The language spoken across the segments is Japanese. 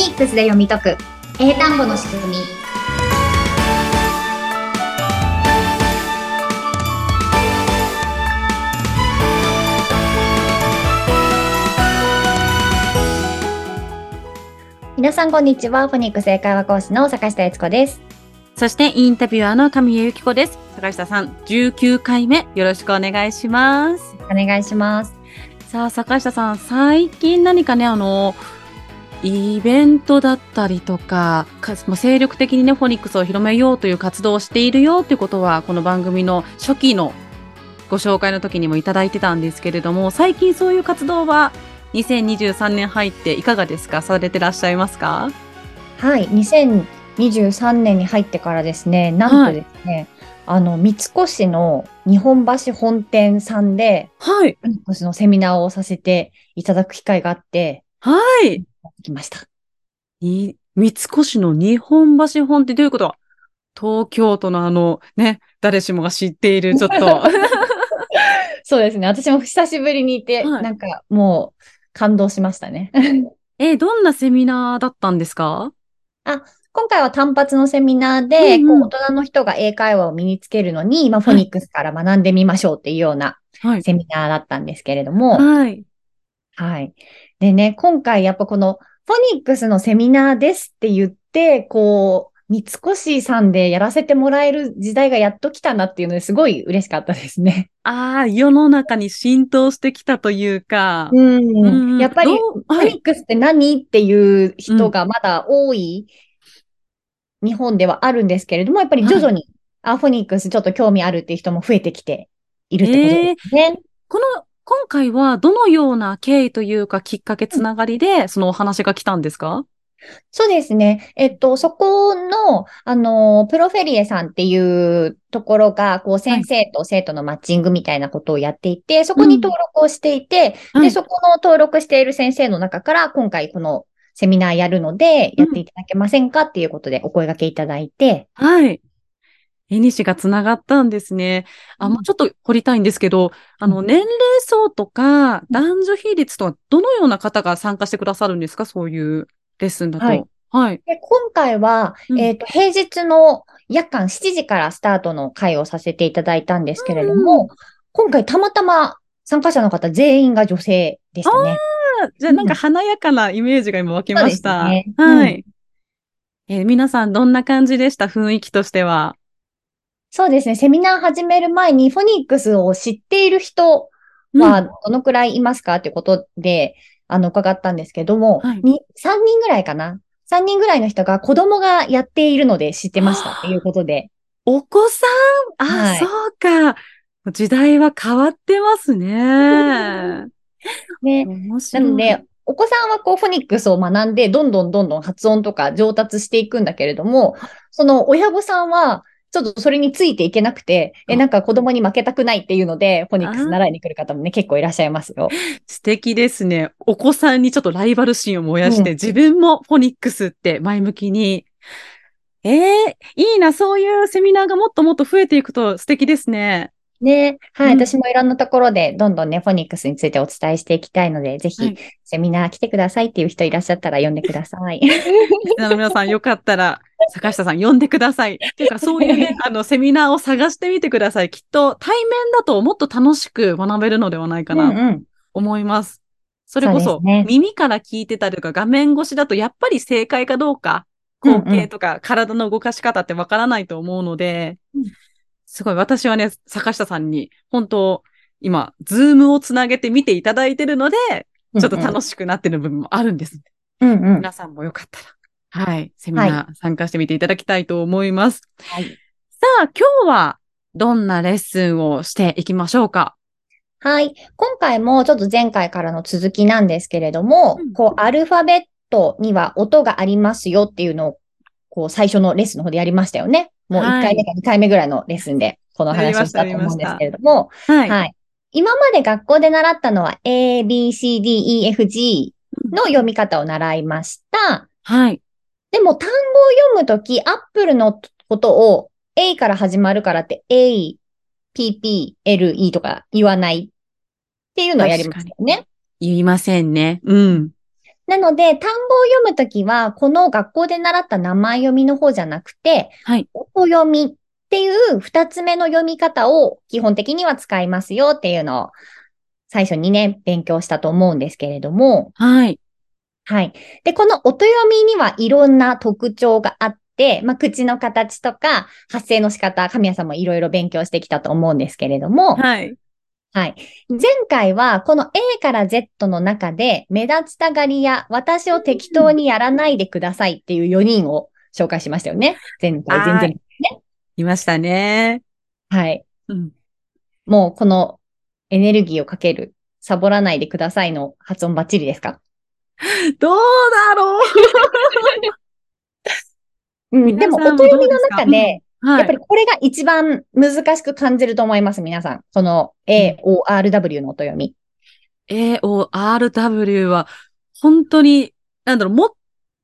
ニックスで読み解く。英単語の仕組み。皆さんこんにちは。フォニックス英会話講師の坂下悦子です。そしてインタビュアーの神谷由紀子です。坂下さん19回目よろしくお願いします。お願いします。さあ坂下さん最近何かねあのイベントだったりとか、か精力的にね、フォニックスを広めようという活動をしているよということは、この番組の初期のご紹介の時にもいただいてたんですけれども、最近そういう活動は2023年入っていかがですか？されてらっしゃいますか？はい、2023年に入ってからですね、なんとですね、はいあの、三越の日本橋本店さんで、はい。三越のセミナーをさせていただく機会があって、はい。きました。い、三越の日本橋本ってどういうこと？東京都のあの、ね、誰しもが知っている、ちょっと。そうですね。私も久しぶりにいて、はい、なんかもう感動しましたね。え、どんなセミナーだったんですか？あ、今回は単発のセミナーで、うんうん、こう大人の人が英会話を身につけるのに、まあ、フォニックスから学んでみましょうっていうようなセミナーだったんですけれども、はい。はい。でね、今回やっぱこのフォニックスのセミナーですって言って、こう、三越さんでやらせてもらえる時代がやっと来たなっていうのですごい嬉しかったですね。ああ、世の中に浸透してきたというか。うん。うん、やっぱり、フォニックスって何っていう人がまだ多い日本ではあるんですけれども、やっぱり徐々に、はい、あ、フォニックスちょっと興味あるっていう人も増えてきているってことですね。えー、この今回はどのような経緯というかきっかけつながりで、そのお話が来たんですか？そうですね。えっと、そこの、あの、プロフェリエさんっていうところが、こう、先生と生徒のマッチングみたいなことをやっていて、はい、そこに登録をしていて、うん、で、そこの登録している先生の中から、今回このセミナーやるので、やっていただけませんかっていうことでお声掛けいただいて、はい。絵西がつながったんですね。あ、もうちょっと掘りたいんですけど、あの、年齢層とか男女比率とはどのような方が参加してくださるんですか？そういうレッスンだと。はい。はい、で今回は、えっ、ー、と、平日の夜間7時からスタートの会をさせていただいたんですけれども、うん、今回たまたま参加者の方全員が女性でしたね。じゃあなんか華やかなイメージが今湧きました。ね、はい。えー、皆さんどんな感じでした？雰囲気としては。そうですね。セミナー始める前に、フォニックスを知っている人はどのくらいいますかってことで、あの、伺ったんですけども、はい、3人ぐらいかな ?3 人ぐらいの人が子供がやっているので知ってましたっていうことで。お子さん？あ、はい、そうか。時代は変わってますね。ね。なので、お子さんはこうフォニックスを学んで、どんどんどんどん発音とか上達していくんだけれども、その親御さんは、ちょっとそれについていけなくて、え、なんか子供に負けたくないっていうので、フォニックス習いに来る方もね、結構いらっしゃいますよ。素敵ですね。お子さんにちょっとライバル心を燃やして、うん、自分もフォニックスって前向きに。ええー、いいな、そういうセミナーがもっともっと増えていくと素敵ですね。ね、はい、うん、私もいろんなところでどんどんね、フォニックスについてお伝えしていきたいので、ぜひ、セミナー来てくださいっていう人いらっしゃったら呼んでください。皆さんよかったら、坂下さん呼んでください。っていうか、そういうね、あの、セミナーを探してみてください。きっと対面だともっと楽しく学べるのではないかな、と思います。それこそ、ね、耳から聞いてたりとか、画面越しだとやっぱり正解かどうか、光景とか体の動かし方ってわからないと思うので、うんすごい私はね、坂下さんに、本当今、ズームをつなげて見ていただいてるので、ちょっと楽しくなってる部分もあるんです、ね、うんうん。皆さんもよかったら、はい、セミナー参加してみていただきたいと思います。はい。さあ、今日はどんなレッスンをしていきましょうか？はい。今回もちょっと前回からの続きなんですけれども、うん、こう、アルファベットには音がありますよっていうのを、こう、最初のレッスンの方でやりましたよね。もう1回目か2回目ぐらいのレッスンで、この話をしたと思うんですけれども、はい、はい。今まで学校で習ったのは A, B, C, D, E, F, G の読み方を習いました。はい。でも単語を読むとき、アップルのことを A から始まるからって A, P, P, L, E とか言わないっていうのをやりましたよね。言いませんね。うん。なので、単語を読むときは、この学校で習った名前読みの方じゃなくて、はい。音読みっていう二つ目の読み方を基本的には使いますよっていうのを最初にね、勉強したと思うんですけれども。はい。はい。で、この音読みにはいろんな特徴があって、まあ、口の形とか発声の仕方、神谷さんもいろいろ勉強してきたと思うんですけれども。はい。はい。前回はこの A から Z の中で目立ちたがりや私を適当にやらないでくださいっていう4人を紹介しましたよね。前回、全然ね。いましたね。はい。うん。もうこのエネルギーをかける、サボらないでくださいの発音バッチリですか？どうだろううん、でも、音読みの中で、はい、やっぱりこれが一番難しく感じると思います、皆さん。その AORW の音読み。AORW は、本当に、なんだろう、も、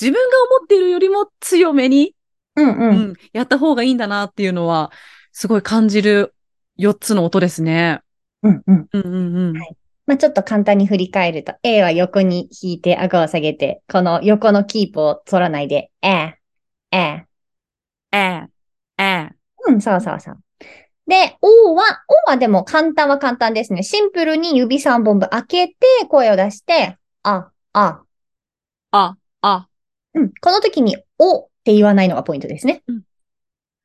自分が思っているよりも強めに、うんうん、うん、やった方がいいんだなっていうのは、すごい感じる4つの音ですね。うんうん。うんうんうん。はい。まあ、ちょっと簡単に振り返ると、A は横に引いて顎を下げて、この横のキープを取らないで、え、え、え、え。うん、そうそうそう。で、O は、O はでも簡単は簡単ですね。シンプルに指3本分開けて声を出して、あ、あ。あ、あ。うん。この時に、おって言わないのがポイントですね。うん、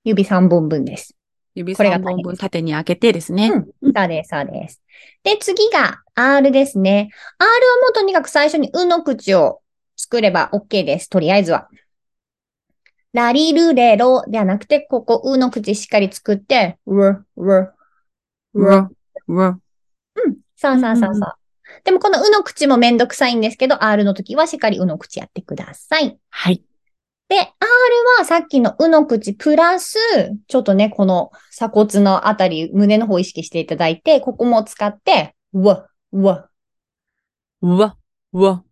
指3本分です。指3本分縦に開けてですね。うん。そうです、そうです。で、次が R ですね。R はもうとにかく最初にうの口を作れば OK です。とりあえずは。ラリルレロではなくて、ここ、うの口しっかり作って、う、う、う、う。うん。そうそうそうそう。でもこのうの口もめんどくさいんですけど、R の時はしっかりうの口やってください。はい。で、R はさっきのうの口プラス、ちょっとね、この鎖骨のあたり、胸の方を意識していただいて、ここも使って、うわ、うわ。うわ、うわ。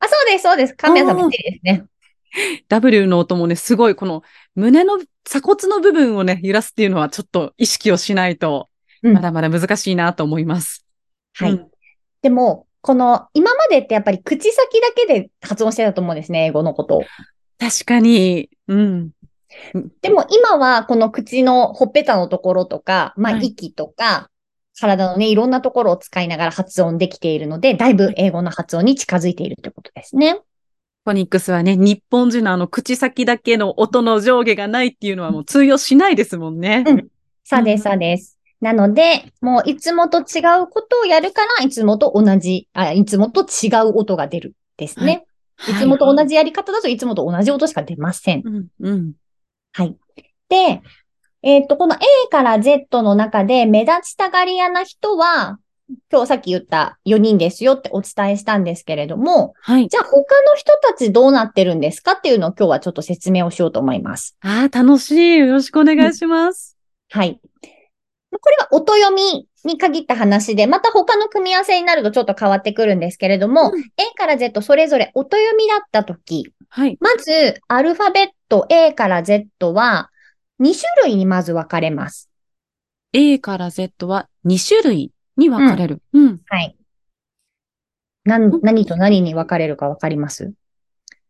あ、そうです、そうです。カメラさんもですね。W の音もね、すごいこの胸の鎖骨の部分をね、揺らすっていうのはちょっと意識をしないと、まだまだ難しいなと思います。うん、はい。でも、この、今までってやっぱり口先だけで発音してたと思うんですね、英語のことを。確かに。うん。でも今はこの口のほっぺたのところとか、まあ息とか、はい、体のね、いろんなところを使いながら発音できているので、だいぶ英語の発音に近づいているということですね。フォニックスはね、日本人のあの口先だけの音の上下がないっていうのはもう通用しないですもんね。うん。そうです、そうです。なので、もういつもと違うことをやるから、いつもと同じ、あ、いつもと違う音が出るですね。はい、いつもと同じやり方だといつもと同じ音しか出ません。うん、うん。はい。で、えっ、ー、と、この A から Z の中で目立ちたがり屋な人は、今日さっき言った4人ですよってお伝えしたんですけれども、はい。じゃあ他の人たちどうなってるんですかっていうのを今日はちょっと説明をしようと思います。ああ、楽しい。よろしくお願いします。はい。これは音読みに限った話で、また他の組み合わせになるとちょっと変わってくるんですけれども、うん、A から Z それぞれ音読みだったとき、はい。まず、アルファベット A から Z は2種類にまず分かれます。A から Z は2種類に分かれる。うん。はい。な、何と何に分かれるか分かります？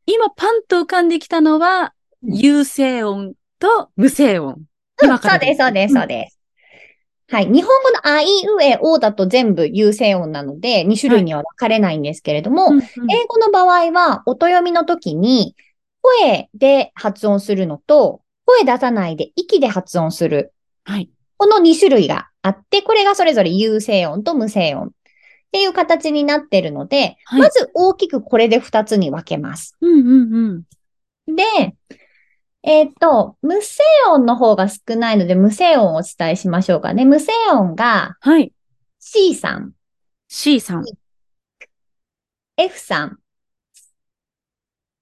今パンと浮かんできたのは、有声音と無声音に分かれる。そうです、そうです、そうです。はい。日本語のあいうえおだと全部有声音なので、2種類には分かれないんですけれども、はいうんうん、英語の場合は、音読みの時に、声で発音するのと、声出さないで息で発音する。はい。この2種類があって、これがそれぞれ有声音と無声音っていう形になってるので、はい、まず大きくこれで2つに分けます。うんうんうん、で、えっ、ー、と、無声音の方が少ないので、無声音をお伝えしましょうかね。無声音が、はい。C さん。C さん。F さん。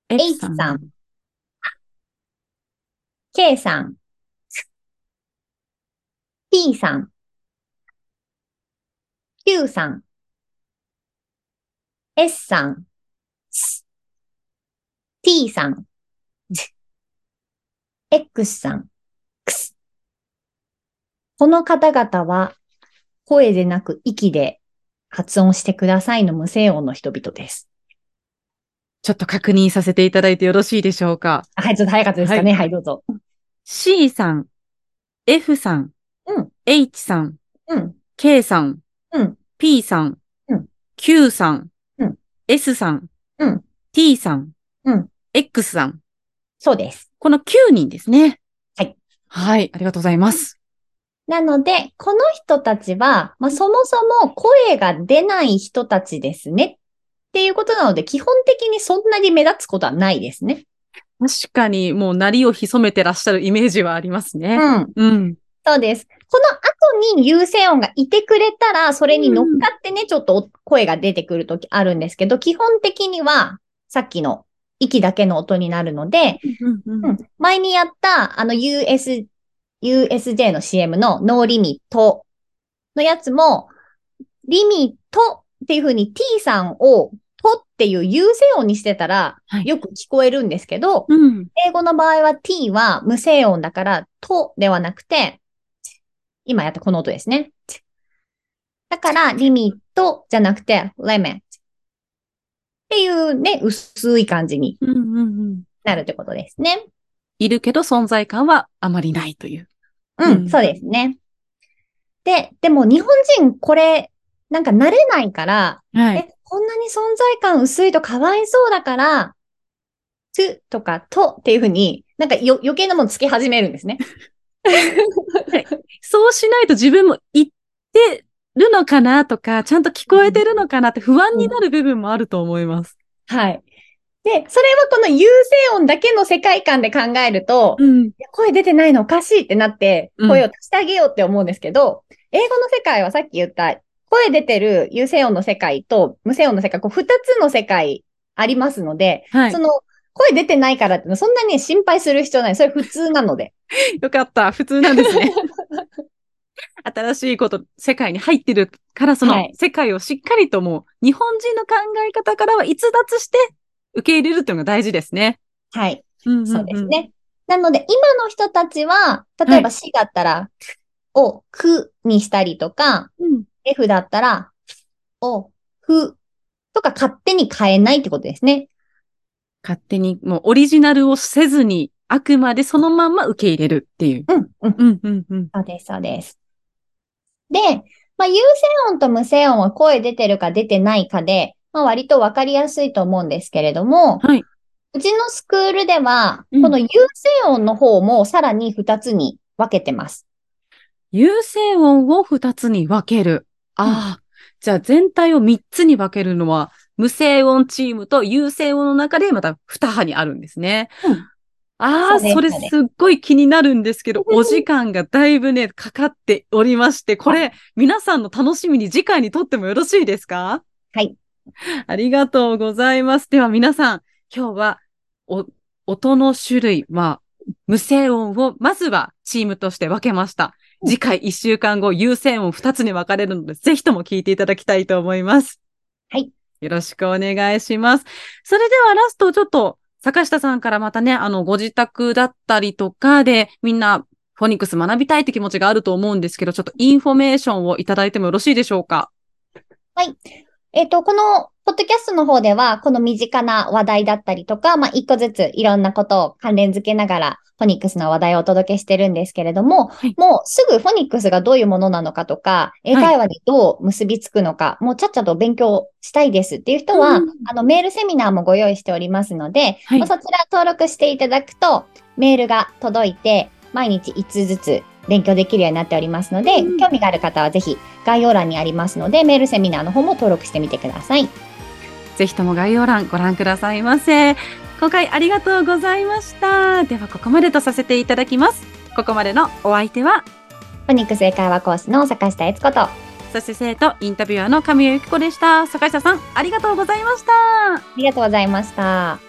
H さん。K さん。P さん。Q さん。S さん。T さん。X さん。この方々は声でなく息で発音してくださいの無声音の人々です。ちょっと確認させていただいてよろしいでしょうか？はい、ちょっと早かったですかね。はい、はい、どうぞ。C さん、F さん、うん、H さん、うん、K さん、うん、P さん、うん、Q さん、うん、S さん、うん、T さん、うん、X さん。そうです。この9人ですね。はい。はい、ありがとうございます。なので、この人たちは、まあ、そもそも声が出ない人たちですねっていうことなので、基本的にそんなに目立つことはないですね。確かに、もう、なりを潜めてらっしゃるイメージはありますね。うん。うん。そうです。この後に優勢音がいてくれたら、それに乗っかってね、うん、ちょっと声が出てくるときあるんですけど、基本的には、さっきの息だけの音になるので、うんうん、前にやった、あの US、USJ の CM のノーリミットのやつも、リミットっていう風に T さんをとっていう優勢音にしてたら、よく聞こえるんですけど、はいうん、英語の場合は t は無声音だから、とではなくて、今やったこの音ですね。だから、リミットじゃなくて、レメンっていうね、薄い感じになるってことですね。いるけど存在感はあまりないという。うん、うん、そうですね。で、でも日本人これ、なんか慣れないから、はい、え、こんなに存在感薄いとかわいそうだから、to とかとっていうふうに、なんかよ余計なものつけ始めるんですね。そうしないと自分も言ってるのかなとか、ちゃんと聞こえてるのかなって不安になる部分もあると思います。うん、はい。で、それはこの優勢音だけの世界観で考えると、うん、声出てないのおかしいってなって、声を足してあげようって思うんですけど、うん、英語の世界はさっき言った声出てる有声音の世界と無声音の世界、こう二つの世界ありますので、はい、その声出てないからってそんなに心配する必要ない。それ普通なので。よかった。普通なんですね。新しいこと、世界に入ってるから、その世界をしっかりともう、日本人の考え方からは逸脱して受け入れるっていうのが大事ですね。はい。うんうんうん、そうですね。なので、今の人たちは、例えば死だったら、をくにしたりとか、うん、F だったら、を、ふとか勝手に変えないってことですね。勝手に、もうオリジナルをせずに、あくまでそのまま受け入れるっていう。うん、うん、うん、うん、うん。そうです、そうです。で、まあ、有声音と無声音は声出てるか出てないかで、まあ、割とわかりやすいと思うんですけれども、はい。うちのスクールでは、この有声音の方もさらに2つに分けてます。有声音を2つに分ける。ああ、じゃあ全体を3つに分けるのは、無声音チームと有声音の中でまた2派にあるんですね。うん、ああ、それすっごい気になるんですけど、お時間がだいぶね、かかっておりまして、これ、皆さんの楽しみに次回にとってもよろしいですか？はい。ありがとうございます。では皆さん、今日は、お、音の種類、まあ、無声音をまずはチームとして分けました。次回1週間後、優先音2つに分かれるので、ぜひとも聞いていただきたいと思います。はい。よろしくお願いします。それではラスト、ちょっと、坂下さんからまたね、あの、ご自宅だったりとかで、みんな、フォニックス学びたいって気持ちがあると思うんですけど、ちょっとインフォメーションをいただいてもよろしいでしょうか？はい。えっ、ー、と、このポッドキャストの方では、この身近な話題だったりとか、まあ、一個ずついろんなことを関連づけながら、フォニックスの話題をお届けしてるんですけれども、はい、もうすぐフォニックスがどういうものなのかとか、英会話にどう結びつくのか、はい、もうちゃっちゃと勉強したいですっていう人は、うん、あの、メールセミナーもご用意しておりますので、はい、そちら登録していただくと、メールが届いて、毎日1つずつ勉強できるようになっておりますので、うん、興味がある方はぜひ概要欄にありますので、メールセミナーの方も登録してみてください。ぜひとも概要欄ご覧くださいませ。今回ありがとうございました。ではここまでとさせていただきます。ここまでのお相手は、フォニックス英会話コースの坂下悦子と、そして生徒インタビュアーの神谷由紀子でした。坂下さん、ありがとうございました。ありがとうございました。